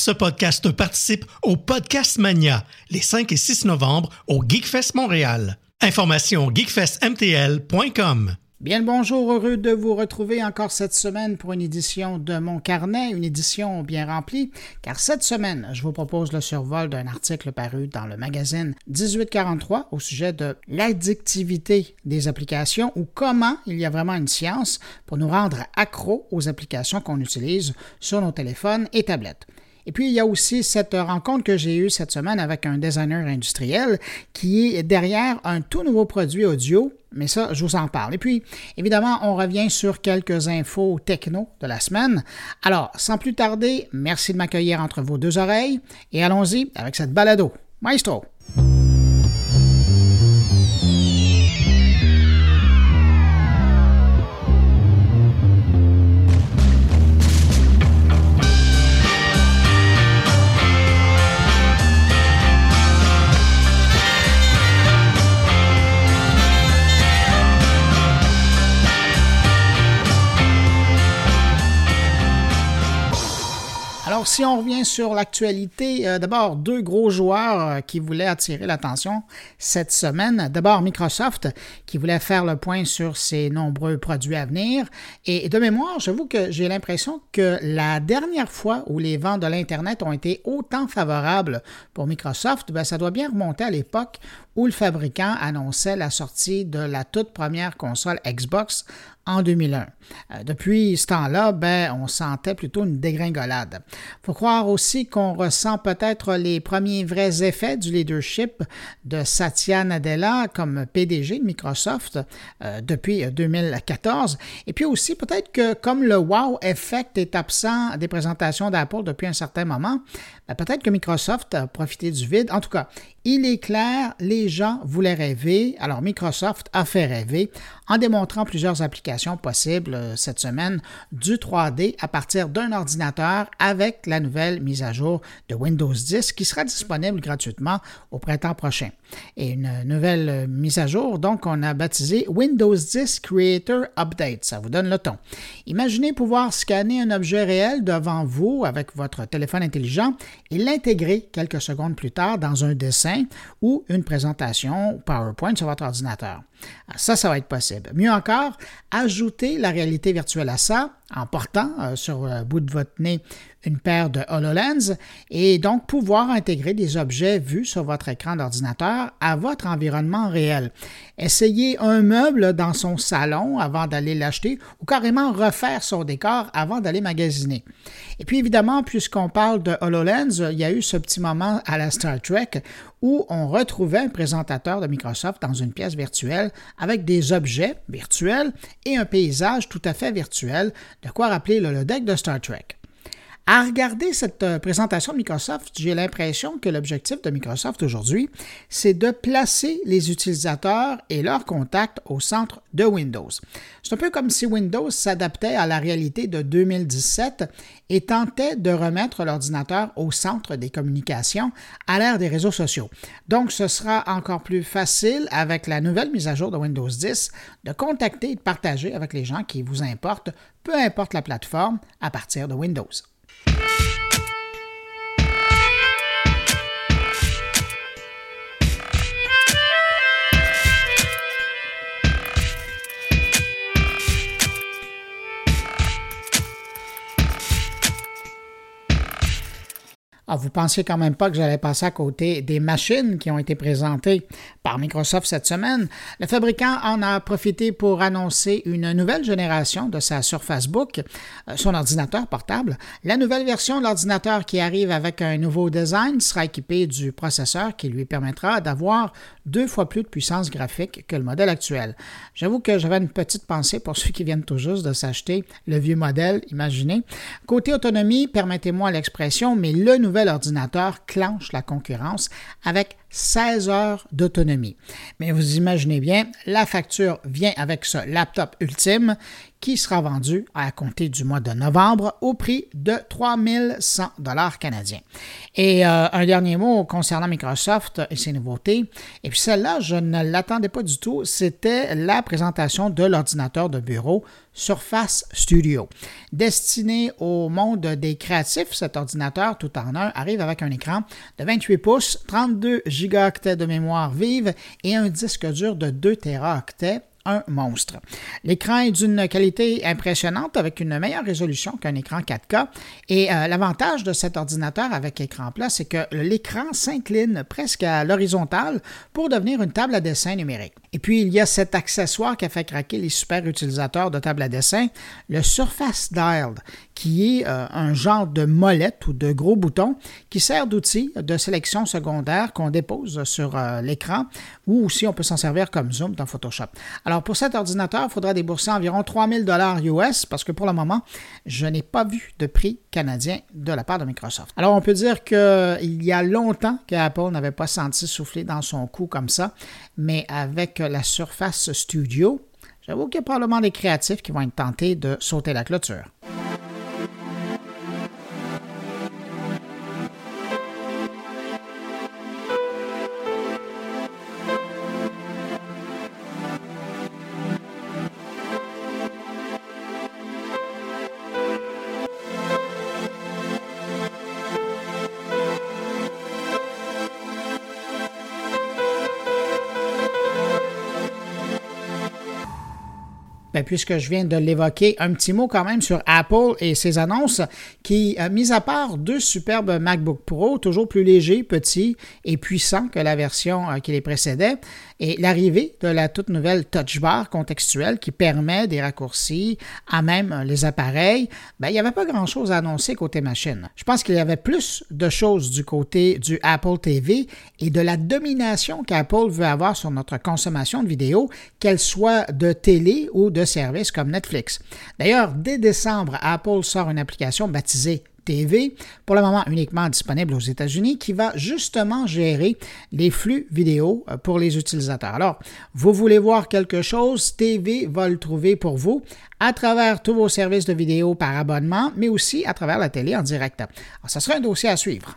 Ce podcast participe au Podcast Mania les 5 et 6 novembre au Geekfest Montréal. Information geekfestmtl.com. Bien le bonjour, heureux de vous retrouver encore cette semaine pour une édition de mon carnet, une édition bien remplie, car cette semaine, je vous propose le survol d'un article paru dans le magazine 1843 au sujet de l'addictivité des applications ou comment il y a vraiment une science pour nous rendre accros aux applications qu'on utilise sur nos téléphones et tablettes. Et puis, il y a aussi cette rencontre que j'ai eue cette semaine avec un designer industriel qui est derrière un tout nouveau produit audio, mais ça, je vous en parle. Et puis, évidemment, on revient sur quelques infos techno de la semaine. Alors, sans plus tarder, merci de m'accueillir entre vos deux oreilles et allons-y avec cette balado. Maestro! Si on revient sur l'actualité, euh, d'abord, deux gros joueurs euh, qui voulaient attirer l'attention cette semaine. D'abord, Microsoft, qui voulait faire le point sur ses nombreux produits à venir. Et de mémoire, j'avoue que j'ai l'impression que la dernière fois où les ventes de l'Internet ont été autant favorables pour Microsoft, ben, ça doit bien remonter à l'époque où le fabricant annonçait la sortie de la toute première console Xbox en 2001. Euh, depuis ce temps-là, ben, on sentait plutôt une dégringolade. Il faut croire aussi qu'on ressent peut-être les premiers vrais effets du leadership de Satya Nadella comme PDG de Microsoft euh, depuis 2014. Et puis aussi, peut-être que comme le wow effect est absent des présentations d'Apple depuis un certain moment, peut-être que Microsoft a profité du vide. En tout cas, il est clair, les gens voulaient rêver, alors Microsoft a fait rêver en démontrant plusieurs applications possibles euh, cette semaine du 3D à partir d'un ordinateur avec la nouvelle mise à jour de Windows 10 qui sera disponible gratuitement au printemps prochain. Et une nouvelle mise à jour, donc on a baptisé Windows 10 Creator Update. Ça vous donne le ton. Imaginez pouvoir scanner un objet réel devant vous avec votre téléphone intelligent et l'intégrer quelques secondes plus tard dans un dessin ou une présentation PowerPoint sur votre ordinateur. Ah, ça, ça va être possible. Mieux encore, ajouter la réalité virtuelle à ça en portant euh, sur le bout de votre nez une paire de HoloLens et donc pouvoir intégrer des objets vus sur votre écran d'ordinateur à votre environnement réel. Essayez un meuble dans son salon avant d'aller l'acheter ou carrément refaire son décor avant d'aller magasiner. Et puis évidemment, puisqu'on parle de HoloLens, il y a eu ce petit moment à la Star Trek où on retrouvait un présentateur de Microsoft dans une pièce virtuelle avec des objets virtuels et un paysage tout à fait virtuel, de quoi rappeler le deck de Star Trek. À regarder cette euh, présentation de Microsoft, j'ai l'impression que l'objectif de Microsoft aujourd'hui, c'est de placer les utilisateurs et leurs contacts au centre de Windows. C'est un peu comme si Windows s'adaptait à la réalité de 2017 et tentait de remettre l'ordinateur au centre des communications à l'ère des réseaux sociaux. Donc, ce sera encore plus facile avec la nouvelle mise à jour de Windows 10 de contacter et de partager avec les gens qui vous importent, peu importe la plateforme, à partir de Windows. Thank you. Ah, vous pensiez quand même pas que j'allais passer à côté des machines qui ont été présentées par Microsoft cette semaine? Le fabricant en a profité pour annoncer une nouvelle génération de sa Surface Book, euh, son ordinateur portable. La nouvelle version de l'ordinateur qui arrive avec un nouveau design sera équipée du processeur qui lui permettra d'avoir deux fois plus de puissance graphique que le modèle actuel. J'avoue que j'avais une petite pensée pour ceux qui viennent tout juste de s'acheter le vieux modèle, imaginez. Côté autonomie, permettez-moi l'expression, mais le nouvel ordinateur clenche la concurrence avec 16 heures d'autonomie. Mais vous imaginez bien, la facture vient avec ce laptop ultime qui sera vendu à compter du mois de novembre au prix de 3100 dollars canadiens. Et euh, un dernier mot concernant Microsoft et ses nouveautés. Et puis celle-là, je ne l'attendais pas du tout. C'était la présentation de l'ordinateur de bureau Surface Studio. Destiné au monde des créatifs, cet ordinateur tout en un arrive avec un écran de 28 pouces, 32 gigaoctets de mémoire vive et un disque dur de 2 teraoctets un monstre. L'écran est d'une qualité impressionnante avec une meilleure résolution qu'un écran 4K et euh, l'avantage de cet ordinateur avec écran plat, c'est que l'écran s'incline presque à l'horizontale pour devenir une table à dessin numérique. Et puis, il y a cet accessoire qui a fait craquer les super utilisateurs de table à dessin, le Surface Dial, qui est euh, un genre de molette ou de gros bouton qui sert d'outil de sélection secondaire qu'on dépose sur euh, l'écran ou aussi on peut s'en servir comme zoom dans Photoshop. Alors, pour cet ordinateur, il faudra débourser environ 3000 dollars US parce que pour le moment, je n'ai pas vu de prix canadien de la part de Microsoft. Alors, on peut dire qu'il y a longtemps qu'Apple n'avait pas senti souffler dans son cou comme ça, mais avec la Surface Studio, j'avoue qu'il y a probablement des créatifs qui vont être tentés de sauter la clôture. Puisque je viens de l'évoquer, un petit mot quand même sur Apple et ses annonces qui, euh, mis à part deux superbes MacBook Pro, toujours plus légers, petits et puissants que la version euh, qui les précédait, et l'arrivée de la toute nouvelle Touch Bar contextuelle qui permet des raccourcis à même les appareils, ben, il n'y avait pas grand-chose à annoncer côté machine. Je pense qu'il y avait plus de choses du côté du Apple TV et de la domination qu'Apple veut avoir sur notre consommation de vidéos, qu'elle soit de télé ou de services comme Netflix. D'ailleurs, dès décembre, Apple sort une application baptisée TV, pour le moment uniquement disponible aux États-Unis, qui va justement gérer les flux vidéo euh, pour les utilisateurs. Alors, vous voulez voir quelque chose, TV va le trouver pour vous à travers tous vos services de vidéo par abonnement, mais aussi à travers la télé en direct. Alors, ça sera un dossier à suivre.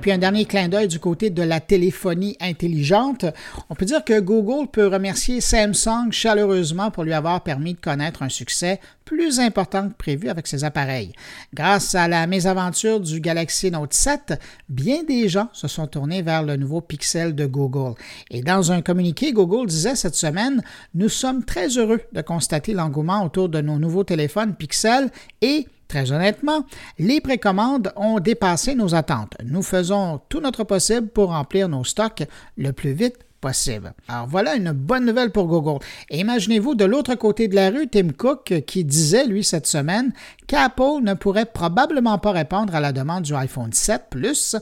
Puis un dernier clin d'œil du côté de la téléphonie intelligente. On peut dire que Google peut remercier Samsung chaleureusement pour lui avoir permis de connaître un succès plus important que prévu avec ses appareils. Grâce à la mésaventure du Galaxy Note 7, bien des gens se sont tournés vers le nouveau Pixel de Google. Et dans un communiqué, Google disait cette semaine Nous sommes très heureux de constater l'engouement autour de nos nouveaux téléphones Pixel et Très honnêtement, les précommandes ont dépassé nos attentes. Nous faisons tout notre possible pour remplir nos stocks le plus vite possible. Alors voilà une bonne nouvelle pour Google. Imaginez-vous de l'autre côté de la rue Tim Cook qui disait, lui, cette semaine, qu'Apple ne pourrait probablement pas répondre à la demande du iPhone 7 Plus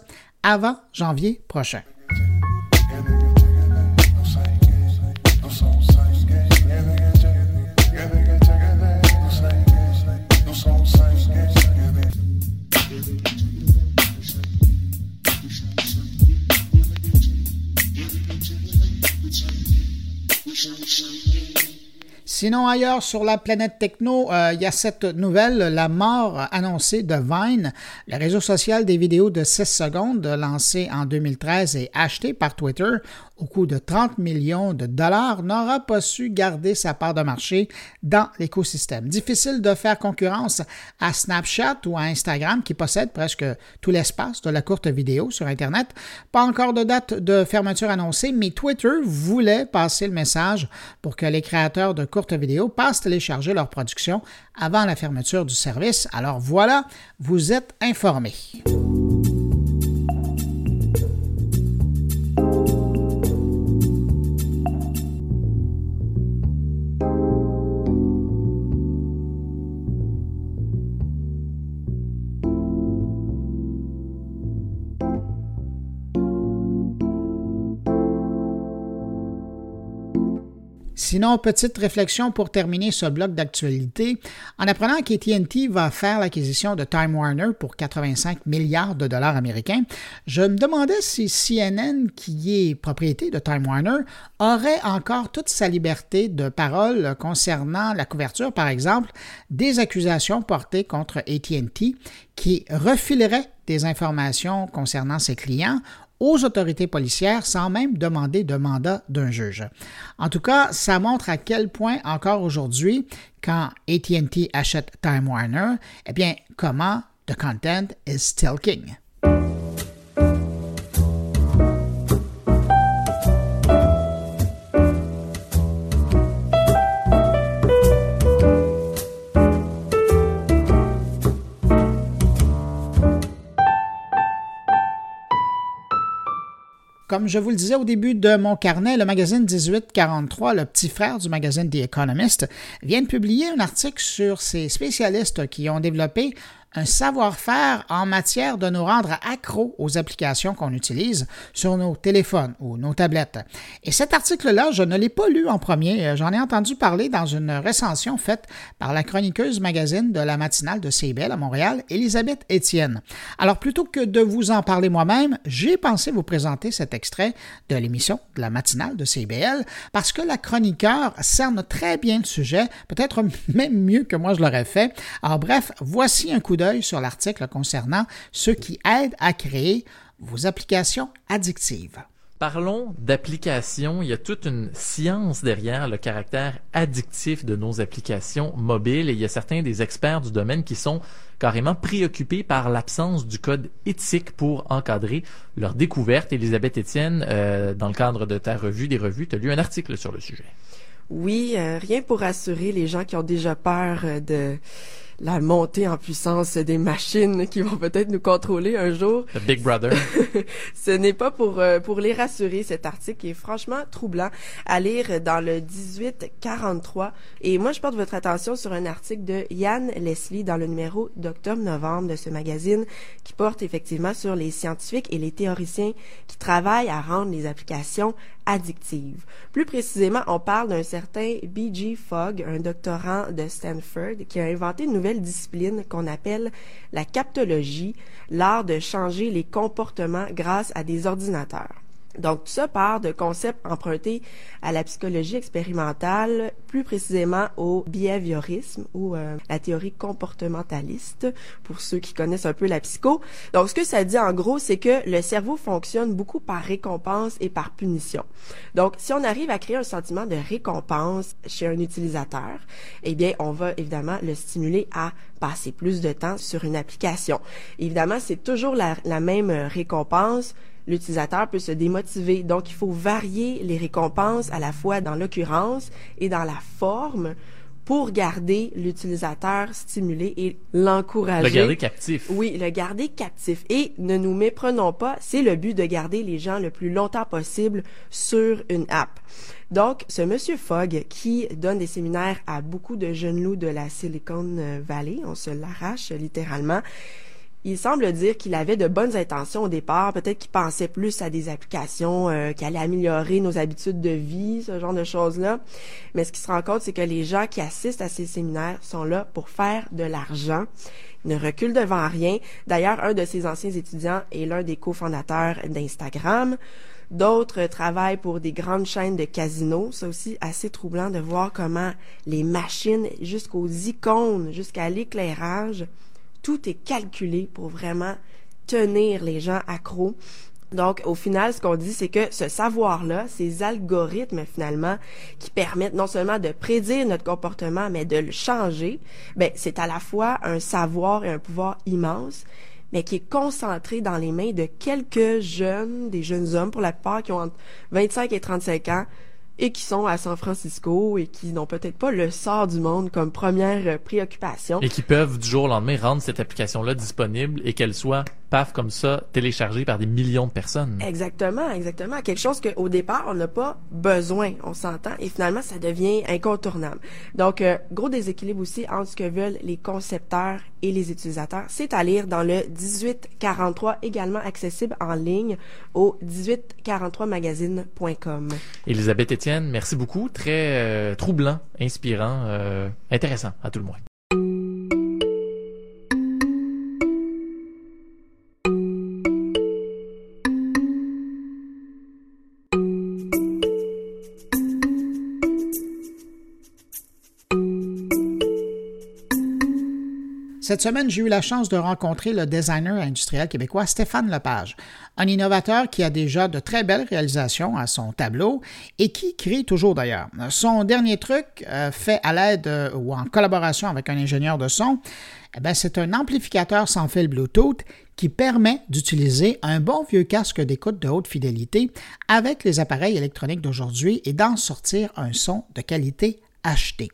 avant janvier prochain. Sinon, ailleurs sur la planète techno, euh, il y a cette nouvelle, la mort annoncée de Vine, le réseau social des vidéos de 6 secondes lancé en 2013 et acheté par Twitter au coût de 30 millions de dollars, n'aura pas su garder sa part de marché dans l'écosystème. Difficile de faire concurrence à Snapchat ou à Instagram qui possèdent presque tout l'espace de la courte vidéo sur Internet. Pas encore de date de fermeture annoncée, mais Twitter voulait passer le message pour que les créateurs de courtes vidéos passent télécharger leur production avant la fermeture du service. Alors voilà, vous êtes informés. Sinon, petite réflexion pour terminer ce bloc d'actualité. En apprenant qu'AT&T va faire l'acquisition de Time Warner pour 85 milliards de dollars américains, je me demandais si CNN, qui est propriété de Time Warner, aurait encore toute sa liberté de parole concernant la couverture, par exemple, des accusations portées contre AT&T qui refilerait des informations concernant ses clients aux autorités policières sans même demander de mandat d'un juge. En tout cas, ça montre à quel point encore aujourd'hui, quand AT&T achète Time Warner, eh bien, comment the content is still king? Comme je vous le disais au début de mon carnet, le magazine 1843, le petit frère du magazine The Economist, vient de publier un article sur ces spécialistes qui ont développé un savoir-faire en matière de nous rendre accros aux applications qu'on utilise sur nos téléphones ou nos tablettes. Et cet article-là, je ne l'ai pas lu en premier, j'en ai entendu parler dans une recension faite par la chroniqueuse magazine de la matinale de CBL à Montréal, Elisabeth Étienne. Alors plutôt que de vous en parler moi-même, j'ai pensé vous présenter cet extrait de l'émission de la matinale de CBL parce que la chroniqueur cerne très bien le sujet, peut-être même mieux que moi je l'aurais fait. Alors bref, voici un coup d'œil sur l'article concernant ceux qui aident à créer vos applications addictives. Parlons d'applications. Il y a toute une science derrière le caractère addictif de nos applications mobiles et il y a certains des experts du domaine qui sont carrément préoccupés par l'absence du code éthique pour encadrer leur découverte. Elisabeth Etienne, euh, dans le cadre de ta revue des revues, tu as lu un article sur le sujet. Oui, euh, rien pour rassurer les gens qui ont déjà peur euh, de la montée en puissance des machines qui vont peut-être nous contrôler un jour. The Big Brother. Ce n'est pas pour euh, pour les rassurer cet article est franchement troublant à lire dans le 1843 et moi je porte votre attention sur un article de Yann Leslie dans le numéro d'octobre-novembre de ce magazine qui porte effectivement sur les scientifiques et les théoriciens qui travaillent à rendre les applications addictives. Plus précisément, on parle d'un certain B.G. Fogg, un doctorant de Stanford, qui a inventé une nouvelle discipline qu'on appelle la captologie, l'art de changer les comportements grâce à des ordinateurs. Donc, tout ça part de concepts empruntés à la psychologie expérimentale, plus précisément au behaviorisme ou euh, la théorie comportementaliste, pour ceux qui connaissent un peu la psycho. Donc, ce que ça dit en gros, c'est que le cerveau fonctionne beaucoup par récompense et par punition. Donc, si on arrive à créer un sentiment de récompense chez un utilisateur, eh bien, on va évidemment le stimuler à passer plus de temps sur une application. Évidemment, c'est toujours la, la même récompense l'utilisateur peut se démotiver. Donc, il faut varier les récompenses à la fois dans l'occurrence et dans la forme pour garder l'utilisateur stimulé et l'encourager. Le garder captif. Oui, le garder captif. Et ne nous méprenons pas, c'est le but de garder les gens le plus longtemps possible sur une app. Donc, ce monsieur Fogg qui donne des séminaires à beaucoup de jeunes loups de la Silicon Valley, on se l'arrache littéralement, il semble dire qu'il avait de bonnes intentions au départ, peut-être qu'il pensait plus à des applications euh, qui allaient améliorer nos habitudes de vie, ce genre de choses-là. Mais ce qui se rend compte, c'est que les gens qui assistent à ces séminaires sont là pour faire de l'argent. Ils ne reculent devant rien. D'ailleurs, un de ses anciens étudiants est l'un des cofondateurs d'Instagram. D'autres travaillent pour des grandes chaînes de casinos. C'est aussi assez troublant de voir comment les machines, jusqu'aux icônes, jusqu'à l'éclairage, tout est calculé pour vraiment tenir les gens accros. Donc, au final, ce qu'on dit, c'est que ce savoir-là, ces algorithmes, finalement, qui permettent non seulement de prédire notre comportement, mais de le changer, ben, c'est à la fois un savoir et un pouvoir immense, mais qui est concentré dans les mains de quelques jeunes, des jeunes hommes pour la plupart, qui ont entre 25 et 35 ans, et qui sont à San Francisco et qui n'ont peut-être pas le sort du monde comme première euh, préoccupation. Et qui peuvent du jour au lendemain rendre cette application-là disponible et qu'elle soit paf, comme ça, téléchargé par des millions de personnes. Exactement, exactement. Quelque chose qu'au départ, on n'a pas besoin, on s'entend, et finalement, ça devient incontournable. Donc, euh, gros déséquilibre aussi entre ce que veulent les concepteurs et les utilisateurs. C'est à lire dans le 1843, également accessible en ligne au 1843magazine.com. Elisabeth Etienne, merci beaucoup. Très euh, troublant, inspirant, euh, intéressant à tout le moins. Cette semaine, j'ai eu la chance de rencontrer le designer industriel québécois Stéphane Lepage, un innovateur qui a déjà de très belles réalisations à son tableau et qui crée toujours d'ailleurs. Son dernier truc, euh, fait à l'aide euh, ou en collaboration avec un ingénieur de son, eh c'est un amplificateur sans fil Bluetooth qui permet d'utiliser un bon vieux casque d'écoute de haute fidélité avec les appareils électroniques d'aujourd'hui et d'en sortir un son de qualité HD.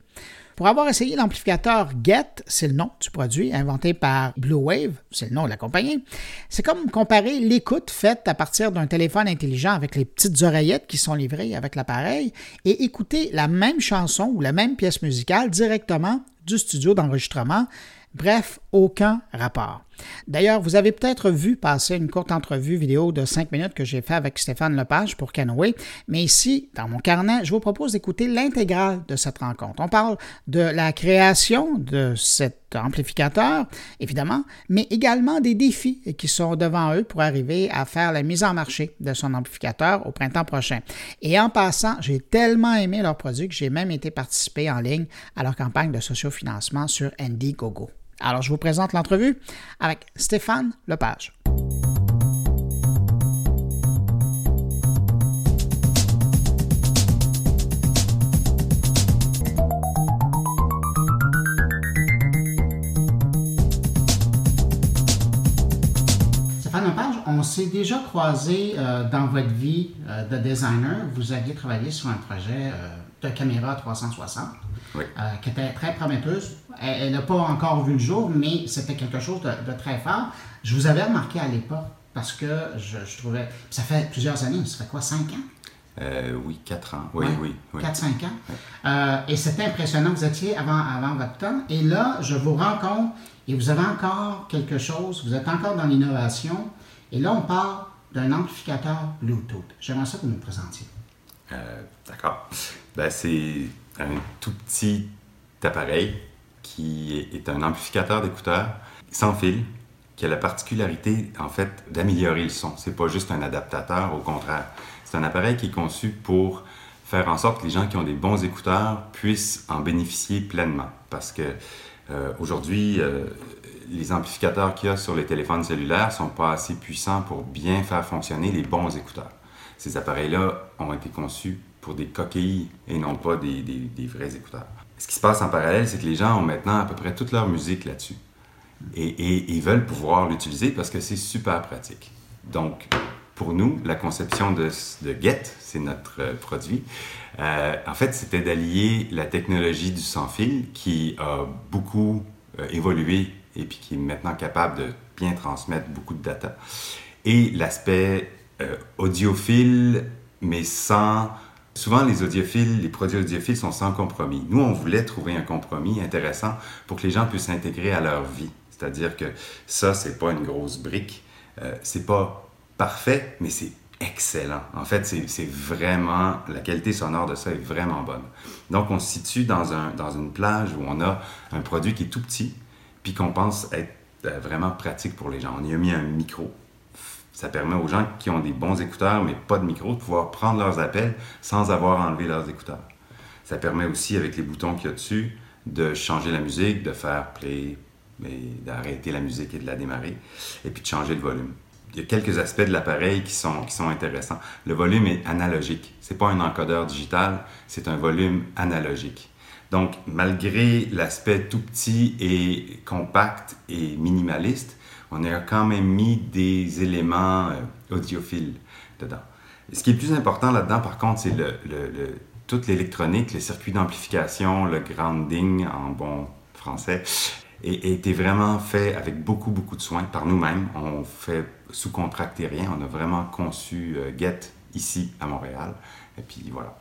Pour avoir essayé l'amplificateur Get, c'est le nom du produit, inventé par Blue Wave, c'est le nom de la compagnie, c'est comme comparer l'écoute faite à partir d'un téléphone intelligent avec les petites oreillettes qui sont livrées avec l'appareil et écouter la même chanson ou la même pièce musicale directement du studio d'enregistrement Bref, aucun rapport. D'ailleurs, vous avez peut-être vu passer une courte entrevue vidéo de 5 minutes que j'ai fait avec Stéphane Lepage pour Canoë, mais ici, dans mon carnet, je vous propose d'écouter l'intégrale de cette rencontre. On parle de la création de cet amplificateur, évidemment, mais également des défis qui sont devant eux pour arriver à faire la mise en marché de son amplificateur au printemps prochain. Et en passant, j'ai tellement aimé leurs produits que j'ai même été participer en ligne à leur campagne de sociofinancement sur Indiegogo. Alors, je vous présente l'entrevue avec Stéphane Lepage. Stéphane Lepage, on s'est déjà croisé euh, dans votre vie euh, de designer. Vous aviez travaillé sur un projet euh, de caméra 360 qui était très prometteuse elle n'a pas encore vu le jour, mais c'était quelque chose de, très fort. Je vous avais remarqué à l'époque parce que je, trouvais. Ça fait plusieurs années, ça fait quoi, cinq ans? Euh, oui, quatre ans. Oui, oui, oui. 4-5 ans. Euh, et c'était impressionnant. Vous étiez avant, avant votre temps. Et là, je vous rencontre et vous avez encore quelque chose. Vous êtes encore dans l'innovation. Et là, on parle d'un amplificateur Bluetooth. J'aimerais ça que vous nous présentiez. Euh, d'accord. Ben, c'est un tout petit appareil qui est un amplificateur d'écouteurs sans fil, qui a la particularité, en fait, d'améliorer le son. C'est pas juste un adaptateur, au contraire. C'est un appareil qui est conçu pour faire en sorte que les gens qui ont des bons écouteurs puissent en bénéficier pleinement. Parce que euh, aujourd'hui, euh, les amplificateurs qu'il y a sur les téléphones cellulaires sont pas assez puissants pour bien faire fonctionner les bons écouteurs. Ces appareils-là ont été conçus pour des coquilles et non pas des, des vrais écouteurs ce qui se passe en parallèle, c'est que les gens ont maintenant à peu près toute leur musique là-dessus. Et, ils veulent pouvoir l'utiliser parce que c'est super pratique. Donc, pour nous, la conception de, Get, c'est notre euh, produit, euh, en fait, c'était d'allier la technologie du sans-fil qui a beaucoup euh, évolué et puis qui est maintenant capable de bien transmettre beaucoup de data, et l'aspect audiophile, mais sans Souvent, les audiophiles, les produits audiophiles sont sans compromis. Nous, on voulait trouver un compromis intéressant pour que les gens puissent s'intégrer à leur vie. C'est-à-dire que ça, c'est pas une grosse brique. Euh, c'est pas parfait, mais c'est excellent. En fait, c'est vraiment, la qualité sonore de ça est vraiment bonne. Donc, on se situe dans, un, dans une plage où on a un produit qui est tout petit, puis qu'on pense être euh, vraiment pratique pour les gens. On y a mis un micro ça permet aux gens qui ont des bons écouteurs mais pas de micro de pouvoir prendre leurs appels sans avoir enlevé leurs écouteurs. Ça permet aussi, avec les boutons qu'il y a dessus, de changer la musique, de faire play, d'arrêter la musique et de la démarrer, et puis de changer le volume. Il y a quelques aspects de l'appareil qui sont, qui sont intéressants. Le volume est analogique. C'est pas un encodeur digital, c'est un volume analogique. Donc, malgré l'aspect tout petit et compact et minimaliste, on a quand même mis des éléments euh, audiophiles dedans. ce qui est plus important là-dedans, par contre, c'est le, toute l'électronique, les circuits d'amplification, le grounding en bon français, et, était vraiment fait avec beaucoup, beaucoup de soins par nous-mêmes. On fait sous-contracté rien. On a vraiment conçu euh, Get ici à Montréal. Et puis voilà.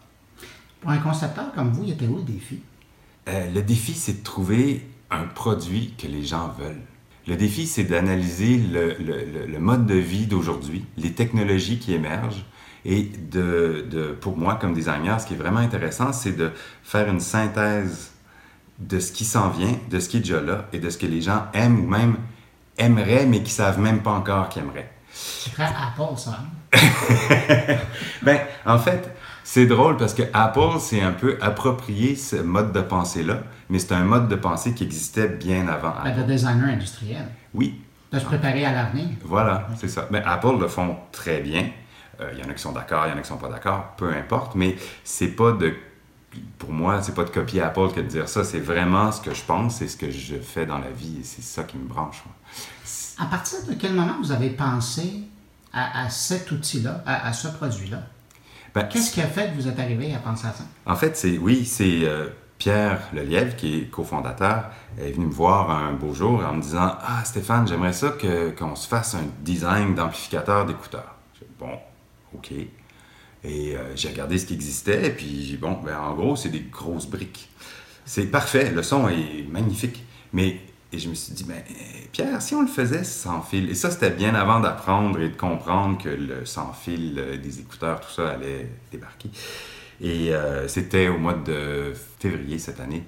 Pour un concepteur comme vous, il était où le défi? Euh, le défi, c'est de trouver un produit que les gens veulent. Le défi, c'est d'analyser le, le, le, mode de vie d'aujourd'hui, les technologies qui émergent. Et de, de, pour moi, comme designer, ce qui est vraiment intéressant, c'est de faire une synthèse de ce qui s'en vient, de ce qui est déjà là et de ce que les gens aiment ou même aimeraient, mais qui savent même pas encore qu'ils aimeraient. C'est très Apple, ça. ben, en fait, c'est drôle parce que Apple s'est un peu approprié ce mode de pensée-là, mais c'est un mode de pensée qui existait bien avant ben, Apple. de designer industriel. Oui. De se préparer à l'avenir. Voilà, c'est ça. Mais Apple le font très bien. Il euh, y en a qui sont d'accord, il y en a qui sont pas d'accord, peu importe, mais c'est pas de pour moi, c'est pas de copier Apple que de dire ça, c'est vraiment ce que je pense, c'est ce que je fais dans la vie et c'est ça qui me branche. À partir de quel moment vous avez pensé à, cet outil-là, à, ce produit-là? Ben, Qu'est-ce qui a fait que vous êtes arrivé à penser à ça? En fait, c'est oui, c'est euh, Pierre Lelièvre, qui est cofondateur, est venu me voir un beau jour en me disant Ah, Stéphane, j'aimerais ça qu'on se fasse un design d'amplificateur d'écouteurs. Bon, OK. Et euh, j'ai regardé ce qui existait, et puis bon, ben, en gros, c'est des grosses briques. C'est parfait, le son est magnifique. Mais et je me suis dit, ben, Pierre, si on le faisait sans fil, et ça c'était bien avant d'apprendre et de comprendre que le sans fil euh, des écouteurs, tout ça allait débarquer. Et euh, c'était au mois de février cette année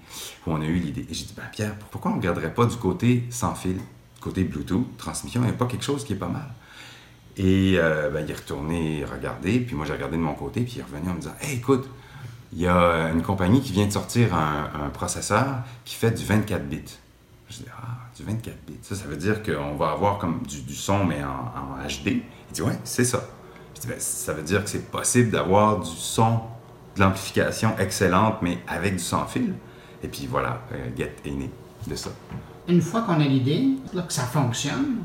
où on a eu l'idée. Et j'ai dit, ben, Pierre, pourquoi on ne regarderait pas du côté sans fil, côté Bluetooth, transmission, il n'y a pas quelque chose qui est pas mal. Et euh, ben, il est retourné regarder, puis moi j'ai regardé de mon côté, puis il est revenu en me disant Hey, écoute, il y a une compagnie qui vient de sortir un, processeur qui fait du 24 bits. Je dis Ah, du 24 bits. Ça, ça veut dire qu'on va avoir comme du, son, mais en, HD. Il dit Ouais, c'est ça. Je dis ben, Ça veut dire que c'est possible d'avoir du son, de l'amplification excellente, mais avec du sans fil. Et puis voilà, euh, Get est né de ça. Une fois qu'on a l'idée, que ça fonctionne,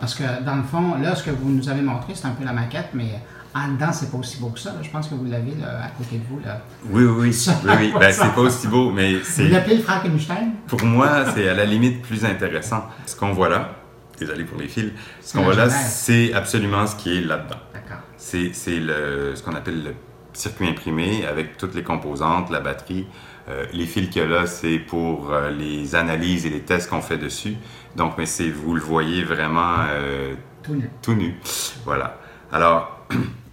parce que dans le fond, là, ce que vous nous avez montré, c'est un peu la maquette, mais en dedans, c'est pas aussi beau que ça. Je pense que vous l'avez à côté de vous. Là. Oui, oui, oui. oui, oui. Ben, c'est pas aussi beau, mais c'est. Vous l'appelez le Frankenstein? Pour moi, c'est à la limite plus intéressant. Ce qu'on voit là, désolé pour les fils, ce qu'on voit là, c'est absolument ce qui est là-dedans. D'accord. C'est ce qu'on appelle le circuit imprimé avec toutes les composantes, la batterie. Euh, les fils qu'il y a là, c'est pour euh, les analyses et les tests qu'on fait dessus. Donc, mais c'est, vous le voyez vraiment euh, tout nu. Tout nu. Voilà. Alors,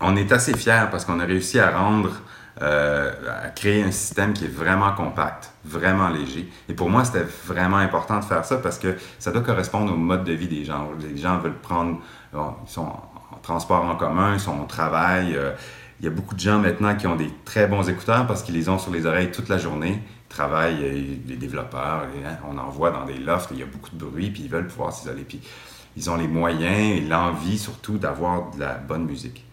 on est assez fiers parce qu'on a réussi à rendre, euh, à créer un système qui est vraiment compact, vraiment léger. Et pour moi, c'était vraiment important de faire ça parce que ça doit correspondre au mode de vie des gens. Les gens veulent prendre, ils sont en transport en commun, ils sont au travail. Euh, il y a beaucoup de gens maintenant qui ont des très bons écouteurs parce qu'ils les ont sur les oreilles toute la journée travaillent, euh, les développeurs, hein, on en voit dans des lofts, il y a beaucoup de bruit, puis ils veulent pouvoir s'isoler. Puis ils ont les moyens et l'envie surtout d'avoir de la bonne musique.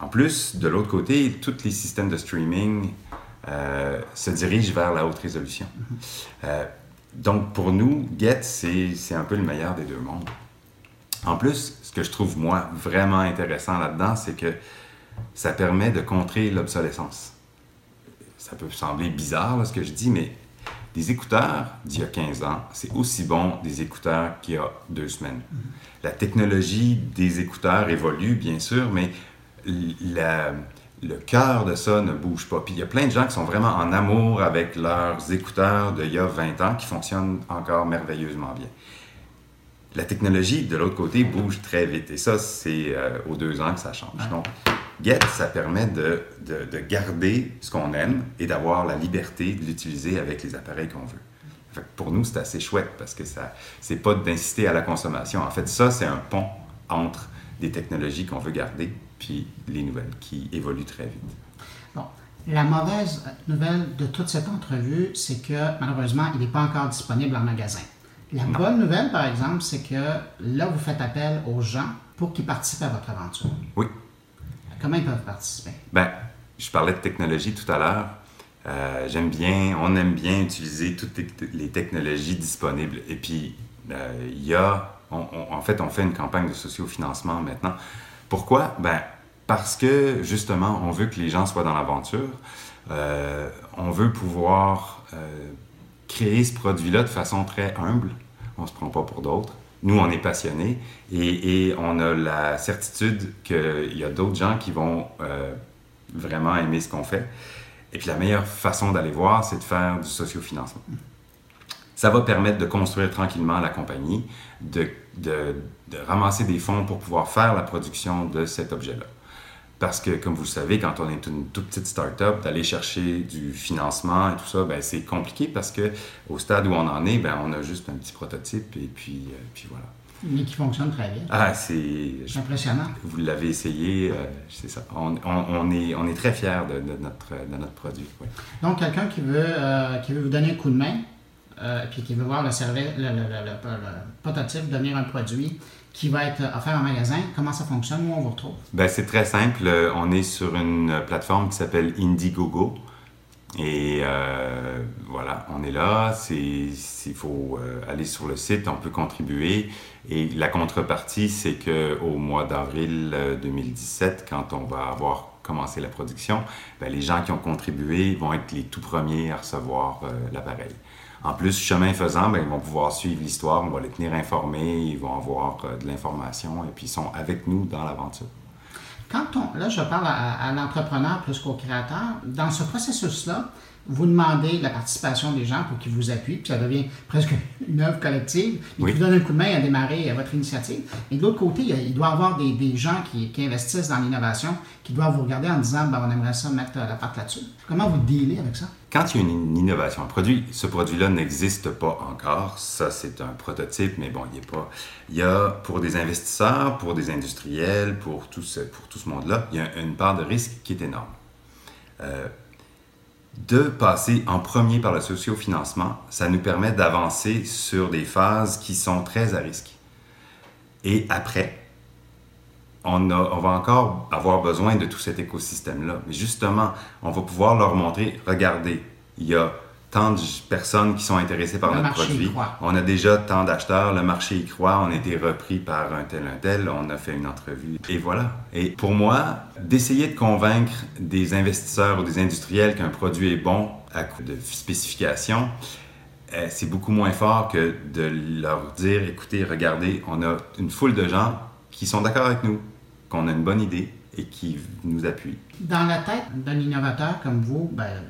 En plus, de l'autre côté, tous les systèmes de streaming euh, se dirigent vers la haute résolution. Mm-hmm. Euh, donc pour nous, Get, c'est un peu le meilleur des deux mondes. En plus, ce que je trouve moi vraiment intéressant là-dedans, c'est que ça permet de contrer l'obsolescence ça peut sembler bizarre ce que je dis, mais des écouteurs d'il y a 15 ans, c'est aussi bon des écouteurs qu'il y a deux semaines. Mm-hmm. La technologie des écouteurs évolue, bien sûr, mais le cœur de ça ne bouge pas. Puis il y a plein de gens qui sont vraiment en amour avec leurs écouteurs d'il y a 20 ans qui fonctionnent encore merveilleusement bien. La technologie, de l'autre côté, bouge très vite. Et ça, c'est euh, aux deux ans que ça change. Donc, Get, ça permet de, de, garder ce qu'on aime et d'avoir la liberté de l'utiliser avec les appareils qu'on veut. pour nous, c'est assez chouette parce que ça, c'est pas d'inciter à la consommation. En fait, ça, c'est un pont entre des technologies qu'on veut garder puis les nouvelles qui évoluent très vite. Bon. La mauvaise nouvelle de toute cette entrevue, c'est que malheureusement, il n'est pas encore disponible en magasin. La bonne nouvelle, par exemple, c'est que là, vous faites appel aux gens pour qu'ils participent à votre aventure. Oui. Comment ils peuvent participer? Ben, je parlais de technologie tout à l'heure. Euh, j'aime bien, on aime bien utiliser toutes les technologies disponibles. Et puis, euh, il y a, en fait, on fait une campagne de sociofinancement maintenant. Pourquoi? Ben, parce que justement, on veut que les gens soient dans l'aventure. Euh, on veut pouvoir créé ce produit-là de façon très humble. On ne se prend pas pour d'autres. Nous, on est passionnés et, on a la certitude qu'il y a d'autres gens qui vont euh, vraiment aimer ce qu'on fait. Et puis la meilleure façon d'aller voir, c'est de faire du sociofinancement. Ça va permettre de construire tranquillement la compagnie, de, de, de ramasser des fonds pour pouvoir faire la production de cet objet-là. Parce que, comme vous le savez, quand on est une toute petite start-up, d'aller chercher du financement et tout ça, ben, c'est compliqué parce que au stade où on en est, ben, on a juste un petit prototype et puis, euh, puis voilà. Mais qui fonctionne très bien. Ah, c'est... impressionnant. Vous l'avez essayé, euh, c'est ça. On, on, est, on est très fiers de, de notre, de notre produit. Donc, quelqu'un qui, veut euh, qui veut vous donner un coup de main, et puis qui veut voir le, le, le, le prototype devenir un produit, qui va être offert en magasin. Comment ça fonctionne? Où on vous retrouve? Ben, c'est très simple. On est sur une plateforme qui s'appelle Indiegogo. Et euh, voilà, on est là. Il faut euh, aller sur le site, on peut contribuer. Et la contrepartie, c'est qu'au mois d'avril 2017, euh, quand on va avoir commencé la production, ben, les gens qui ont contribué vont être les tout premiers à recevoir l'appareil. En plus, chemin faisant, ben, ils vont pouvoir suivre l'histoire, on va les tenir informés, ils vont avoir euh, de l'information et puis ils sont avec nous dans l'aventure. Quand on, là, je parle à l'entrepreneur plus qu'au créateur, dans ce processus-là, vous demandez la participation des gens pour qu'ils vous appuient, puis ça devient presque une œuvre collective. Ils vous donnent un coup de main à démarrer votre initiative. Et de l'autre côté, il, doit y avoir des, gens qui, investissent dans l'innovation, qui doivent vous regarder en disant ben, on aimerait ça mettre la patte là-dessus. Comment vous dealez avec ça? Quand il y a une innovation, un produit, ce produit-là n'existe pas encore. Ça, c'est un prototype, mais bon, il n'y a pas. Il y a pour des investisseurs, pour des industriels, pour tout ce, pour tout ce monde-là, il y a une part de risque qui est énorme. Euh, de passer en premier par le sociofinancement, ça nous permet d'avancer sur des phases qui sont très à risque. Et après, on, on, va encore avoir besoin de tout cet écosystème-là. Mais justement, on va pouvoir leur montrer, regardez, il y a tant de personnes qui sont intéressées par notre produit. On a déjà tant d'acheteurs, le marché y croit, on a été repris par un tel, un tel, on a fait une entrevue. Et voilà. Et pour moi, d'essayer de convaincre des investisseurs ou des industriels qu'un produit est bon à coup de spécifications, eh, c'est beaucoup moins fort que de leur dire, écoutez, regardez, on a une foule de gens qui sont d'accord avec nous, qu'on a une bonne idée et qui nous appuient. Dans la tête d'un innovateur comme vous, ben,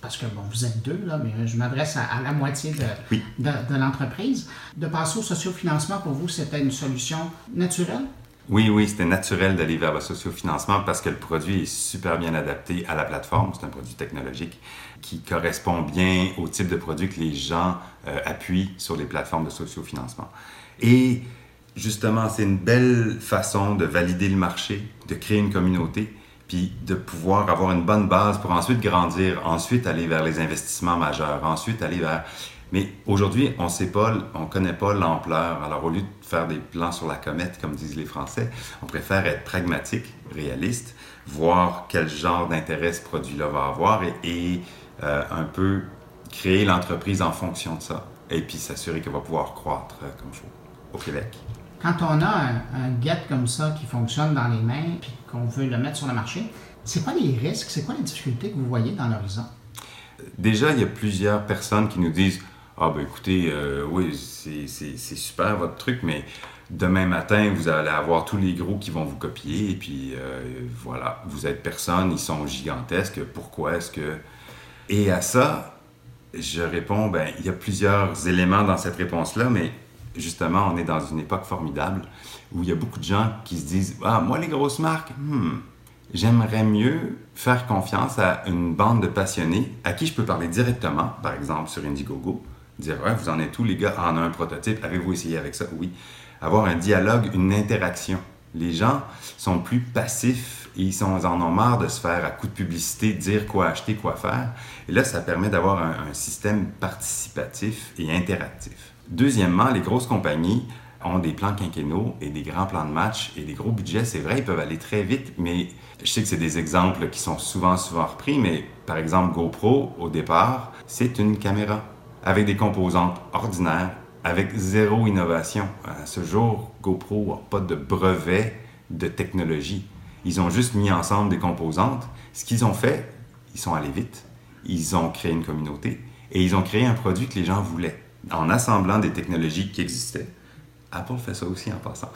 parce que bon, vous êtes deux, là, mais je m'adresse à, la moitié de, de, l'entreprise. De passer au sociofinancement, pour vous, c'était une solution naturelle? Oui, oui, c'était naturel d'aller vers le sociofinancement parce que le produit est super bien adapté à la plateforme. C'est un produit technologique qui correspond bien au type de produit que les gens euh, appuient sur les plateformes de sociofinancement. Et justement, c'est une belle façon de valider le marché, de créer une communauté puis de pouvoir avoir une bonne base pour ensuite grandir, ensuite aller vers les investissements majeurs, ensuite aller vers... Mais aujourd'hui, on sait pas, on connaît pas l'ampleur. Alors au lieu de faire des plans sur la comète, comme disent les Français, on préfère être pragmatique, réaliste, voir quel genre d'intérêt ce produit-là va avoir et, euh, un peu créer l'entreprise en fonction de ça. Et puis s'assurer qu'elle va pouvoir croître euh, comme il faut au Québec. Quand on a un, un comme ça qui fonctionne dans les mains, puis qu'on veut le mettre sur le marché, c'est quoi les risques, c'est quoi les difficultés que vous voyez dans l'horizon? Déjà, il y a plusieurs personnes qui nous disent Ah, ben écoutez, euh, oui, c'est super votre truc, mais demain matin, vous allez avoir tous les gros qui vont vous copier, et puis euh, voilà, vous êtes personne, ils sont gigantesques, pourquoi est-ce que. Et à ça, je réponds ben, il y a plusieurs éléments dans cette réponse-là, mais justement, on est dans une époque formidable où il y a beaucoup de gens qui se disent Ah, moi, les grosses marques, hmm, j'aimerais mieux faire confiance à une bande de passionnés à qui je peux parler directement, par exemple sur Indiegogo, dire ouais, Vous en êtes tous les gars? En a un prototype, avez-vous essayé avec ça Oui. Avoir un dialogue, une interaction. Les gens sont plus passifs et ils, sont, en ont marre de se faire à coup de publicité, dire quoi acheter, quoi faire. Et là, ça permet d'avoir un, un système participatif et interactif. Deuxièmement, les grosses compagnies ont des plans quinquennaux et des grands plans de match et des gros budgets. C'est vrai, ils peuvent aller très vite, mais je sais que c'est des exemples qui sont souvent, souvent repris, mais par exemple, GoPro, au départ, c'est une caméra avec des composantes ordinaires, avec zéro innovation. À ce jour, GoPro n'a pas de brevet de technologie. Ils ont juste mis ensemble des composantes. Ce qu'ils ont fait, ils sont allés vite. Ils ont créé une communauté Et ils ont créé un produit que les gens voulaient, en assemblant des technologies qui existaient. Apple fait ça aussi en passant.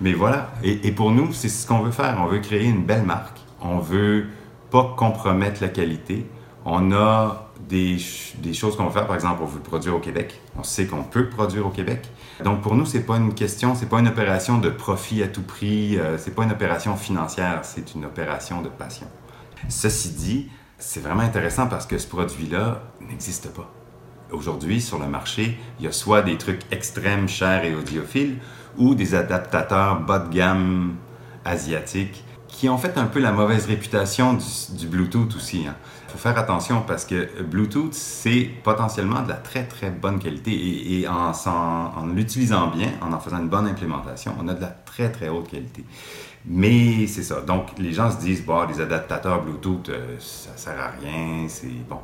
Mais, voilà. Et, pour nous, c'est ce qu'on veut faire. On veut créer une belle marque. On veut pas compromettre la qualité. On a des, des choses qu'on veut faire. Par exemple, on veut produire au Québec. On sait qu'on peut produire au Québec. Donc pour nous, c'est pas une question, c'est pas une opération de profit à tout prix. Euh, c'est pas une opération financière. C'est une opération de passion. Ceci dit, c'est vraiment intéressant parce que ce produit-là n'existe pas. Aujourd'hui, sur le marché, il y a soit des trucs extrêmes, chers et audiophiles, ou des adaptateurs bas de gamme asiatiques qui ont fait un peu la mauvaise réputation du, Bluetooth aussi. Il hein. faut faire attention parce que Bluetooth, c'est potentiellement de la très très bonne qualité et, en, l'utilisant bien, en en faisant une bonne implémentation, on a de la très très haute qualité. Mais c'est ça. Donc, les gens se disent, bon, les adaptateurs Bluetooth, euh, ça sert à rien, c'est bon.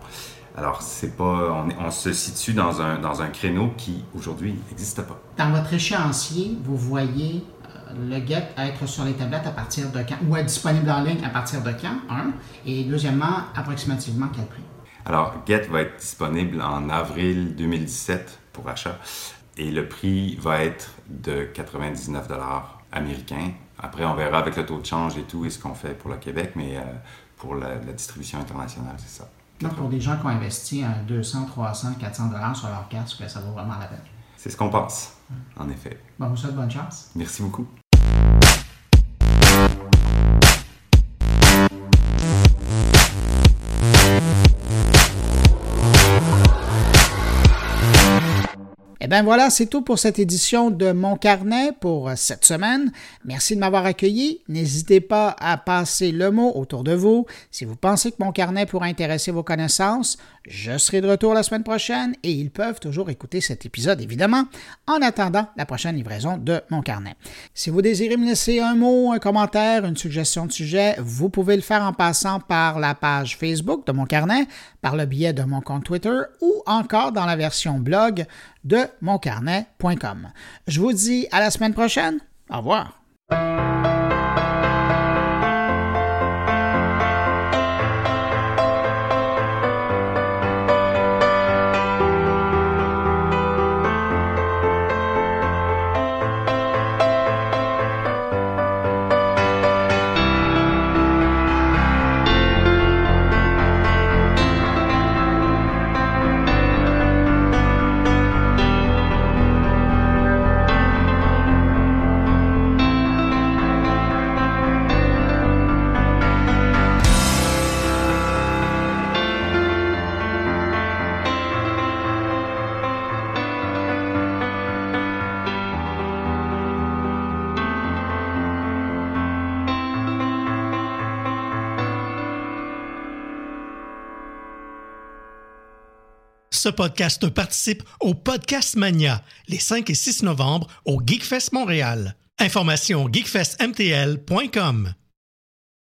Alors, c'est pas, on, se situe dans un, dans un créneau qui, aujourd'hui, n'existe pas. Dans votre échéancier, vous voyez euh, le GET être sur les tablettes à partir de quand, ou être disponible en ligne à partir de quand, un, et deuxièmement, approximativement quel prix? Alors, GET va être disponible en avril 2017 pour achat, et le prix va être de 99 américains après, on verra avec le taux de change et tout et ce qu'on fait pour le Québec, mais euh, pour la, distribution internationale, c'est ça. Donc, pour des gens qui ont investi 200, 300, 400 dollars sur leur casque, ça vaut vraiment la peine? C'est ce qu'on pense, en effet. Bon, vous souhaite bonne chance. Merci beaucoup. Eh bien voilà, c'est tout pour cette édition de Mon Carnet pour cette semaine. Merci de m'avoir accueilli. N'hésitez pas à passer le mot autour de vous. Si vous pensez que Mon Carnet pourrait intéresser vos connaissances, je serai de retour la semaine prochaine et ils peuvent toujours écouter cet épisode, évidemment, en attendant la prochaine livraison de mon carnet. Si vous désirez me laisser un mot, un commentaire, une suggestion de sujet, vous pouvez le faire en passant par la page Facebook de mon carnet, par le biais de mon compte Twitter ou encore dans la version blog de moncarnet.com. Je vous dis à la semaine prochaine. Au revoir. Ce podcast participe au Podcast Mania les 5 et 6 novembre au Geekfest Montréal. Information geekfestmtl.com.